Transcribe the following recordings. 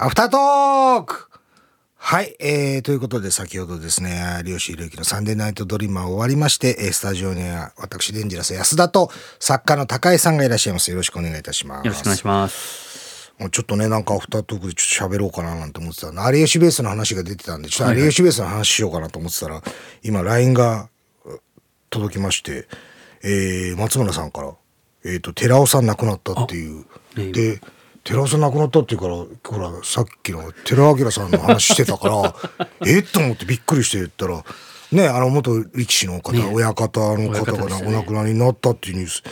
アフタートークはい、えー、ということで先ほどですね、有吉弘行のサンデーナイトドリーマー終わりまして、えースタジオには私、デンジラス安田と作家の高井さんがいらっしゃいます。よろしくお願いいたします。よろしくお願いします。もうちょっとね、なんかアフタートークでちょっと喋ろうかななんて思ってたの有吉ベースの話が出てたんで、ちょっと有吉ベースの話しようかなと思ってたら、今 LINE がう届きまして、えー、松村さんから、えっ、と、寺尾さん亡くなったっていう。ねで、寺尾さん亡くなったっていうから、ほら、さっきの寺明さんの話してたから、え？っと思ってびっくりして言ったら、ね、あの元力士の方、ね。親方の方がお亡くなりになったっていうニュース。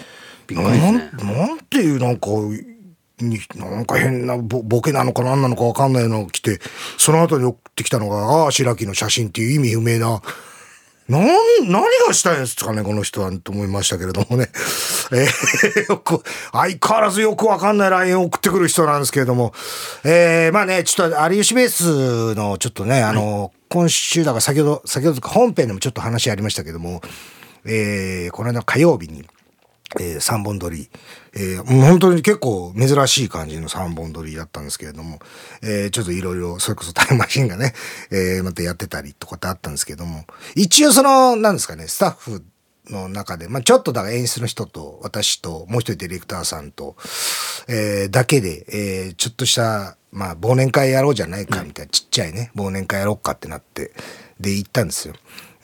ね。なんなんていうなんか、になんか変なボボケなのか何なのか分かんないのが来て、その後に送ってきたのが、ああ、白木の写真っていう意味不明な、なん、何がしたいんですかね、この人は、と思いましたけれどもね。えーよく、相変わらずよくわかんない LINE を送ってくる人なんですけれども。えーまあね、ちょっと有吉ベースの、ちょっとね、あの、今週だから先ほど、先ほど本編でもちょっと話ありましたけども、えーこの間火曜日に、えー、3本撮り、えーもう本当に結構珍しい感じの3本撮りだったんですけれども、えーちょっといろいろ、それこそタイムマシンがね、えーまたやってたりとかってあったんですけども、一応その、なんですかね、スタッフの中で、まあちょっとだから演出の人と、私と、もう一人ディレクターさんと、えーだけで、えーちょっとした、まあ忘年会やろうじゃないかみたいな、ちっちゃいね、忘年会やろうかってなって、で行ったんですよ。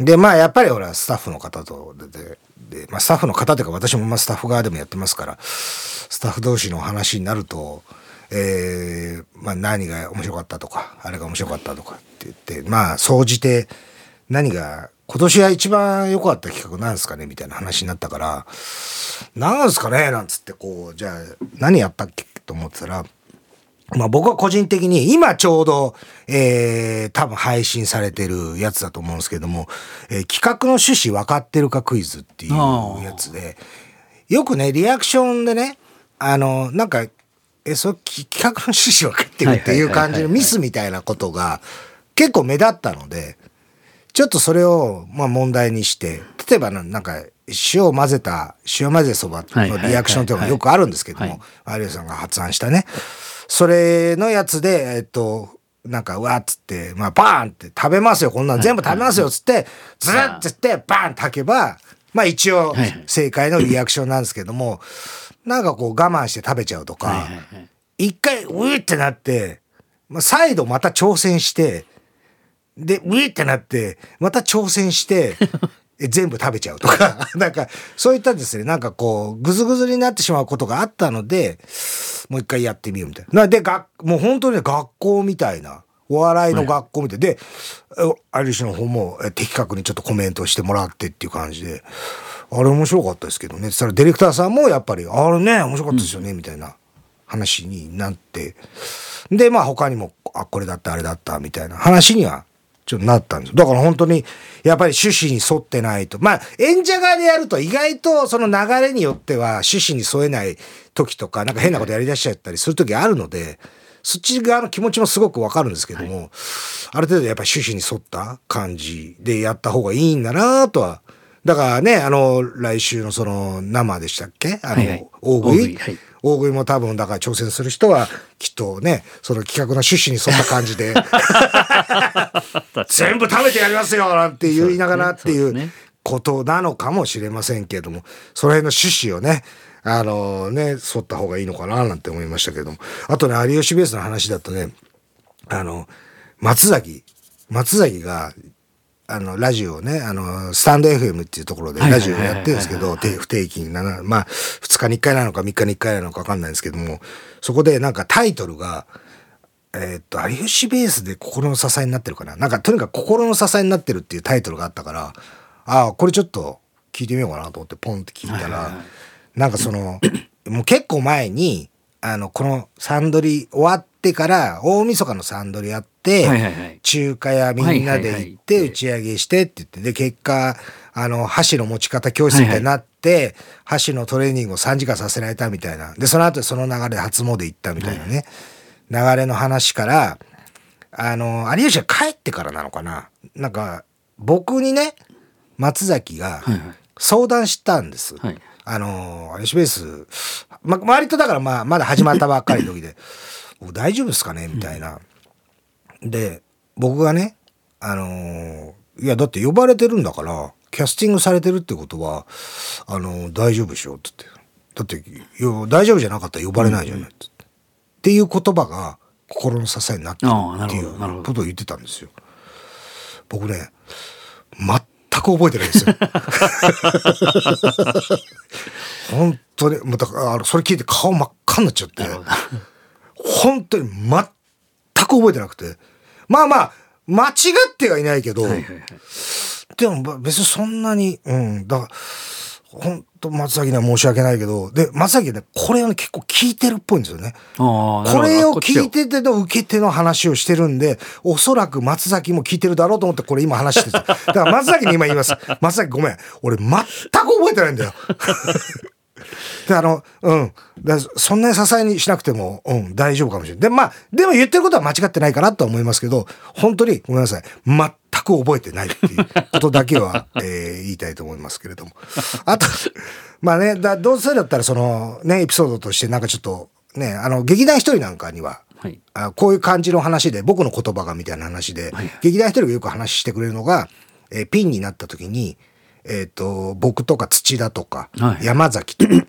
で、まあやっぱり俺はスタッフの方とで、で、まあスタッフの方というか私もまあスタッフ側でもやってますから、スタッフ同士の話になると、えーまあ何が面白かったとか、あれが面白かったとかって言って、まあ総じて何が、今年は一番良かった企画なんですかねみたいな話になったから、なんすかねなんつってこう、じゃあ何やったっけと思ってたら、まあ僕は個人的に今ちょうど、えー、多分配信されてるやつだと思うんですけども、えー企画の趣旨分かってるかクイズっていうやつで、よくね、リアクションでね、あの、なんか、え、そき企画の趣旨分かってるっていう感じのミスみたいなことが結構目立ったので、ちょっとそれを、まあ問題にして、例えばななんか、塩を混ぜた、塩混ぜそばのリアクションというのがよくあるんですけども、有吉さんが発案したね。それのやつで、えっと、なんか、うわっつって、まあ、バーンって食べますよ、こんなの全部食べますよ、つって、ずるっつって、バーン炊けば、まあ一応正解のリアクションなんですけども、なんかこう我慢して食べちゃうとか、一回、ウィってなって、まあ、再度また挑戦して、で、ウィってなって、また挑戦して、え 全部食べちゃうとか、なんか、そういったですね、なんかこう、ぐずぐずになってしまうことがあったので、もう一回やってみようみたいな。なで、がもう本当にね学校みたいな、お笑いの学校みたい。で、え有吉の方もえ的確にちょっとコメントしてもらってっていう感じで、あれ面白かったですけどね。そしたらディレクターさんもやっぱり、あれね、面白かったですよね、みたいな。話になって、で、まあ他にも、あ、これだった、あれだった、みたいな。話には、ちょっとなったんです。だから本当に、やっぱり趣旨に沿ってないと。まあ、演者側でやると意外とその流れによっては趣旨に沿えない時とか、なんか変なことやり出しちゃったりする時あるので、そっち側の気持ちもすごくわかるんですけども、ある程度やっぱり趣旨に沿った感じでやった方がいいんだなとは。だからね、あの、来週のその生でしたっけ？あの、はいはい大食い？大食いはい大食いも多分だから挑戦する人はきっとねその企画の趣旨に沿った感じで 全部食べてやりますよなんて言いながらっていうことなのかもしれませんけれどもその辺の趣旨をねあのね沿った方がいいのかななんて思いましたけれども。あとね有吉ベースの話だとねあの松崎松崎があの、ラジオをね、あの、スタンド FM っていうところでラジオやってるんですけど、て不定期になな、まあ、2日に1回なのか3日に1回なのか分かんないんですけども、そこでなんかタイトルが、えーっと、有吉ベースで心の支えになってるかな。なんかとにかく心の支えになってるっていうタイトルがあったから、ああ、これちょっと聞いてみようかなと思ってポンって聞いたらはなんかその、もう結構前に、あの、このサンドリ終わってから、大晦日のサンドリやって、はいはいはい。中華屋みんなで行ってはいはい。はい打ち上げしてって言ってで結果あの箸の持ち方教室みたいになって、箸のトレーニングを3時間させられたみたいな。でその後その流れで初詣行ったみたいなね、流れの話からあの有吉が帰ってからなのかな。なんか僕にね松崎がはいはい。相談したんです。はい。あの、有吉ベース、ま、割とだからまあ、まだ始まったばっかりの時で、大丈夫ですかね？みたいな。で、僕がね、あのーいや、だって呼ばれてるんだから、キャスティングされてるってことは、あのー大丈夫でしょ？って言って。だって、いや大丈夫じゃなかったら呼ばれないじゃない？って言って。っていう言葉が心の支えになってるっていうことを言ってたんですよ。僕ね、全く覚えてないんですよ。本当に、もうだから、それ聞いて顔真っ赤になっちゃって。本当に全く覚えてなくて。まあまあ、間違ってはいないけど、はいはいはい。でもば別にそんなに、うん、だから、本当松崎には申し訳ないけど、で、松崎ね、これをね、結構聞いてるっぽいんですよね。これを聞いてての受け手の話をしてるんで、おそらく松崎も聞いてるだろうと思ってこれ今話してた。だから松崎に今言います。松崎ごめん。俺全く覚えてないんだよ。で、あの、うん。だそんなに支えにしなくても、うん、大丈夫かもしれない。で、まあ、でも言ってることは間違ってないかなとは思いますけど、本当にごめんなさい。全く覚えてないっていうことだけは、えー言いたいと思いますけれども。あと、まあね、だどうせだったらその、ね、エピソードとしてなんかちょっと、ね、あの、劇団一人なんかには、はい。あこういう感じの話で、僕の言葉がみたいな話で、はい劇団一人がよく話してくれるのが、えーピンになった時に、えっ、と、僕とか土田とか、はい山崎とか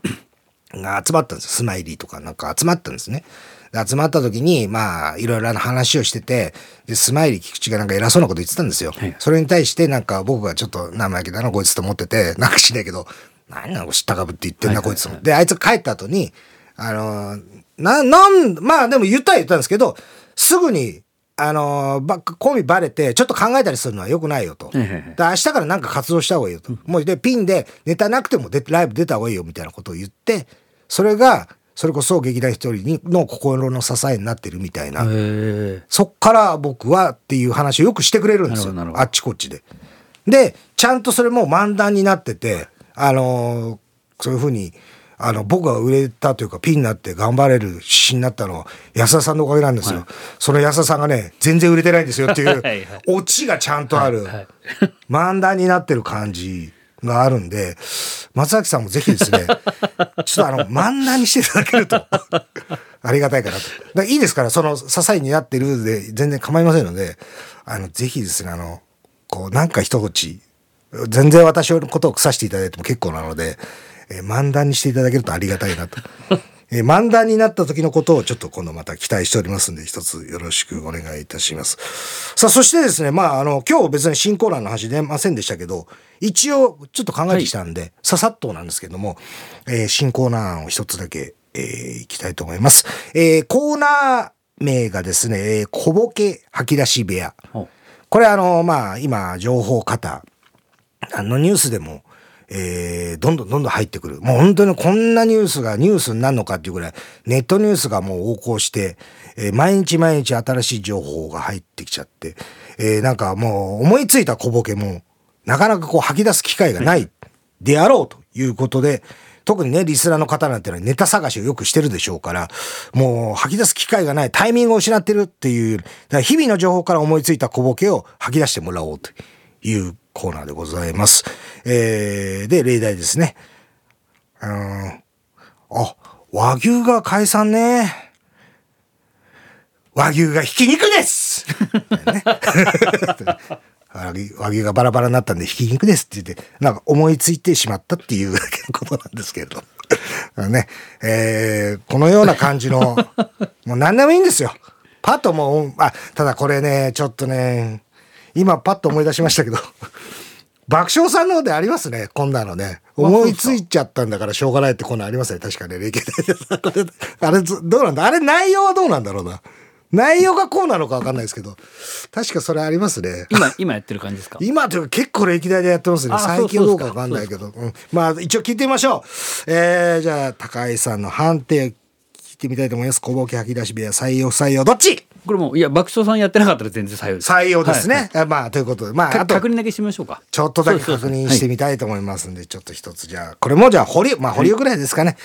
が集まったんですよ。スマイリーとかなんか集まったんですね。で集まった時に、まあ、いろいろな話をしてて、で、スマイリー菊池がなんか偉そうなこと言ってたんですよ。はいそれに対してなんか僕がちょっと生意気だな、こいつと思ってて、なんかしないけど、何なの知ったかぶって言ってんな、はいはいはいこいつも。で、あいつ帰った後に、あのーな、なん、まあでも言ったは言ったんですけど、すぐに、あのーば、コンビバレて、ちょっと考えたりするのは良くないよと。で明日からなんか活動した方がいいよと。もうで、ピンでネタなくてもでライブ出た方がいいよみたいなことを言って、それが、それこそ劇団一人にの心の支えになってるみたいな。そっから僕はっていう話をよくしてくれるんですよあっちこっちで。で、ちゃんとそれも漫談になってて、あのーそういうふうに、あの、僕が売れたというか、ピンになって頑張れる指針になったのは、安田さんのおかげなんですよ。その安田さんがね、全然売れてないんですよっていう はいはい、オチがちゃんとある、はい漫談になってる感じがあるんで、松崎さんもぜひですね、ちょっとあの、漫談にしていただけると、ありがたいかなと。いいですから、その支えになってるで全然構いませんので、あの、ぜひですね、あの、こう、なんか一口、全然私のことを腐していただいても結構なので、えー漫談にしていただけるとありがたいなと。えー漫談になった時のことをちょっと今度また期待しておりますんで、一つよろしくお願いいたします。さあ、そしてですね、まあ、あの、今日別に新コーナーの話出ませんでしたけど、一応ちょっと考えてきたんで、ささっとなんですけども、えー新コーナー案を一つだけ、えーいきたいと思います。えーコーナー名がですね、えー小ボケ吐き出し部屋。ほこれあの、まあ、今、情報型、あのニュースでも、えーどんどんどんどん入ってくる。もう本当にこんなニュースがニュースになるのかっていうぐらい、ネットニュースがもう横行して、えー毎日毎日新しい情報が入ってきちゃって、えーなんかもう思いついた小ボケも、なかなかこう吐き出す機会がないであろうということで、特にね、リスナーの方なんてのはネタ探しをよくしてるでしょうから、もう吐き出す機会がない、タイミングを失ってるっていう、だから日々の情報から思いついた小ボケを吐き出してもらおうというコーナーでございます。えー、で、例題ですね。うーん。あ、和牛が解散ね。和牛がひき肉です、ね 和牛がバラバラになったんでひき肉ですって言って、なんか思いついてしまったっていうことなんですけれど。ね、えーこのような感じの、もう何でもいいんですよ。パッともう、あ、ただこれね、ちょっとね、今パッと思い出しましたけど、爆笑さんの方でありますね、こんなのね。思いついちゃったんだからしょうがないってこんなんありますね、確かね、歴代で。あれ、ずどうなんだ？あれ内容はどうなんだろうな。内容がこうなのかわかんないですけど、確かそれありますね。今、今やってる感じですか？今というか結構歴代でやってますね。あ最近はどうかわかんないけど。うんまあ一応聞いてみましょう。えー、じゃあ高井さんの判定聞いてみたいと思います。小ボケ吐き出し部屋採用不採用どっち？これもう、いや、爆笑さんやってなかったら全然採用です。採用ですね。はいあまあということで。まあかあと確認だけしてみましょうか。ちょっとだけ確認してみたいと思いますんで、ちょっと一つじゃあ、これもじゃあ保留、まあ保留ぐらいですかね。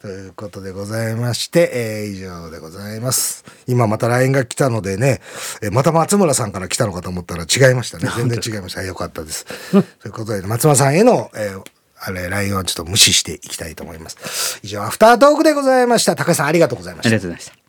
ということでございまして、えー以上でございます。今また LINE が来たのでね、えーまた松村さんから来たのかと思ったら違いましたね。全然違いました。よかったです。ということで、松村さんへの、えーあれ、LINE はちょっと無視していきたいと思います。以上、アフタートークでございました。高橋さんありがとうございましたありが。とうございました。